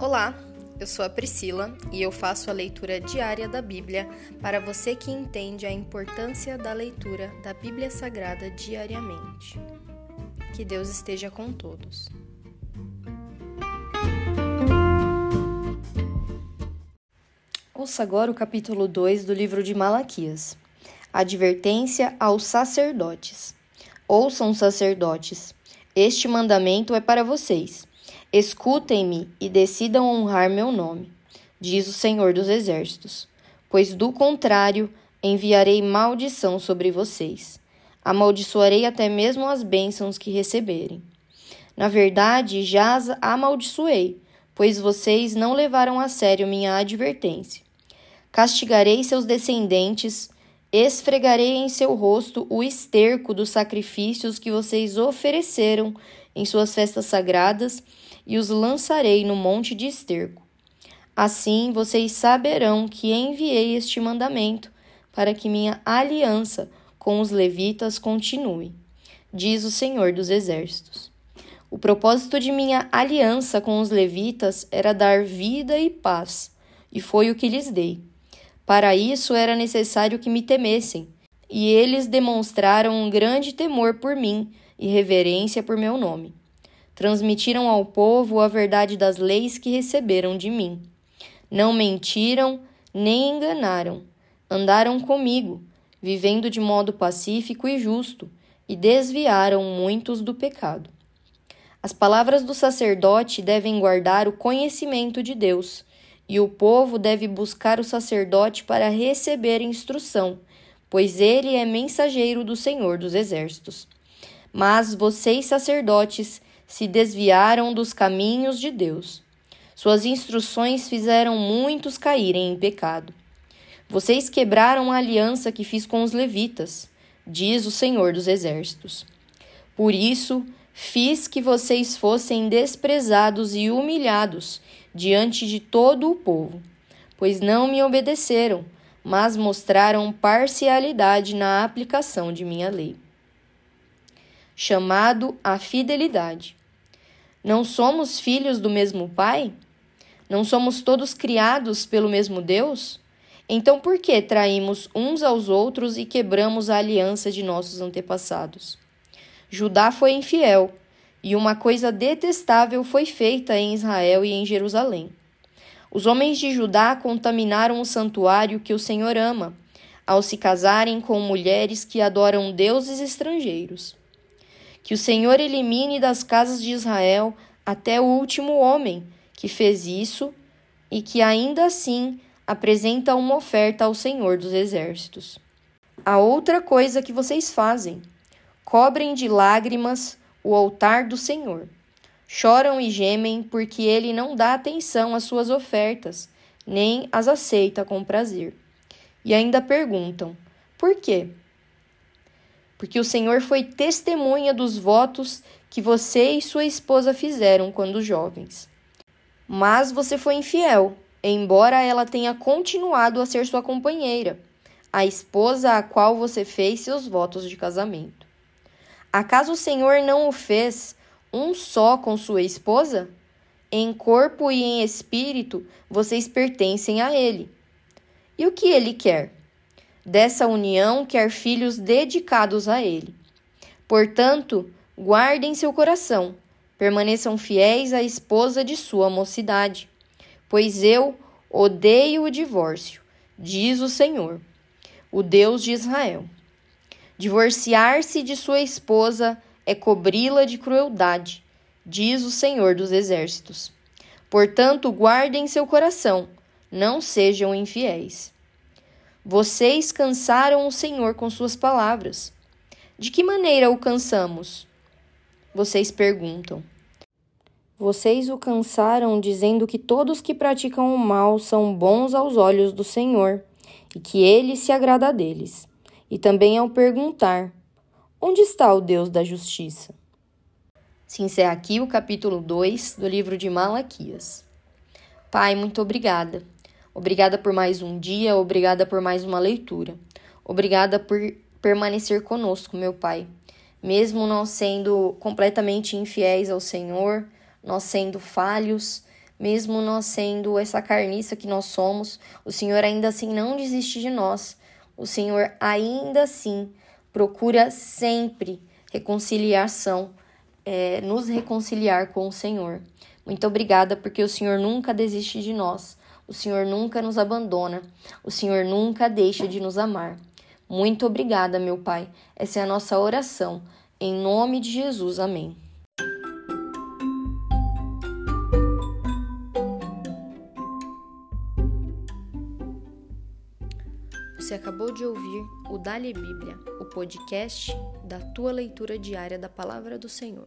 Olá, eu sou a Priscila e eu faço a leitura diária da Bíblia para você que entende a importância da leitura da Bíblia Sagrada diariamente. Que Deus esteja com todos. Ouça agora o capítulo 2 do livro de Malaquias. Advertência aos sacerdotes. Ouçam, sacerdotes, este mandamento é para vocês. Escutem-me e decidam honrar meu nome, diz o Senhor dos Exércitos, pois do contrário enviarei maldição sobre vocês. Amaldiçoarei até mesmo as bênçãos que receberem. Na verdade, já as amaldiçoei, pois vocês não levaram a sério minha advertência. Castigarei seus descendentes, esfregarei em seu rosto o esterco dos sacrifícios que vocês ofereceram em suas festas sagradas e os lançarei no monte de esterco. Assim vocês saberão que enviei este mandamento para que minha aliança com os levitas continue, diz o Senhor dos Exércitos. O propósito de minha aliança com os levitas era dar vida e paz, e foi o que lhes dei. Para isso era necessário que me temessem, e eles demonstraram um grande temor por mim e reverência por meu nome. Transmitiram ao povo a verdade das leis que receberam de mim. Não mentiram nem enganaram. Andaram comigo, vivendo de modo pacífico e justo, e desviaram muitos do pecado. As palavras do sacerdote devem guardar o conhecimento de Deus e o povo deve buscar o sacerdote para receber instrução, pois ele é mensageiro do Senhor dos Exércitos. Mas vocês, sacerdotes, se desviaram dos caminhos de Deus. Suas instruções fizeram muitos caírem em pecado. Vocês quebraram a aliança que fiz com os levitas, diz o Senhor dos Exércitos. Por isso, fiz que vocês fossem desprezados e humilhados diante de todo o povo, pois não me obedeceram, mas mostraram parcialidade na aplicação de minha lei. Chamado à fidelidade. Não somos filhos do mesmo Pai? Não somos todos criados pelo mesmo Deus? Então por que traímos uns aos outros e quebramos a aliança de nossos antepassados? Judá foi infiel e uma coisa detestável foi feita em Israel e em Jerusalém. Os homens de Judá contaminaram o santuário que o Senhor ama, ao se casarem com mulheres que adoram deuses estrangeiros. Que o Senhor elimine das casas de Israel até o último homem que fez isso e que ainda assim apresenta uma oferta ao Senhor dos Exércitos. A outra coisa que vocês fazem: cobrem de lágrimas o altar do Senhor. Choram e gemem porque ele não dá atenção às suas ofertas, nem as aceita com prazer. E ainda perguntam: por quê? Porque o Senhor foi testemunha dos votos que você e sua esposa fizeram quando jovens. Mas você foi infiel, embora ela tenha continuado a ser sua companheira, a esposa a qual você fez seus votos de casamento. Acaso o Senhor não o fez um só com sua esposa? Em corpo e em espírito vocês pertencem a ele. E o que ele quer? Dessa união quer filhos dedicados a ele. Portanto, guardem seu coração, permaneçam fiéis à esposa de sua mocidade, pois eu odeio o divórcio, diz o Senhor, o Deus de Israel. Divorciar-se de sua esposa é cobri-la de crueldade, diz o Senhor dos Exércitos. Portanto, guardem seu coração, não sejam infiéis. Vocês cansaram o Senhor com suas palavras. De que maneira o cansamos? Vocês perguntam. Vocês o cansaram dizendo que todos que praticam o mal são bons aos olhos do Senhor e que ele se agrada deles e também ao perguntar: onde está o Deus da justiça? Se encerra aqui o capítulo 2 do livro de Malaquias. Pai, muito obrigada. Obrigada por mais um dia, obrigada por mais uma leitura. Obrigada por permanecer conosco, meu Pai. Mesmo nós sendo completamente infiéis ao Senhor, nós sendo falhos, mesmo nós sendo essa carniça que nós somos, o Senhor ainda assim não desiste de nós. O Senhor ainda assim procura sempre reconciliação, é, nos reconciliar com o Senhor. Muito obrigada, porque o Senhor nunca desiste de nós, o Senhor nunca nos abandona, o Senhor nunca deixa de nos amar. Muito obrigada, meu Pai. Essa é a nossa oração. Em nome de Jesus, amém. Você acabou de ouvir o Dali Bíblia, o podcast da tua leitura diária da palavra do Senhor.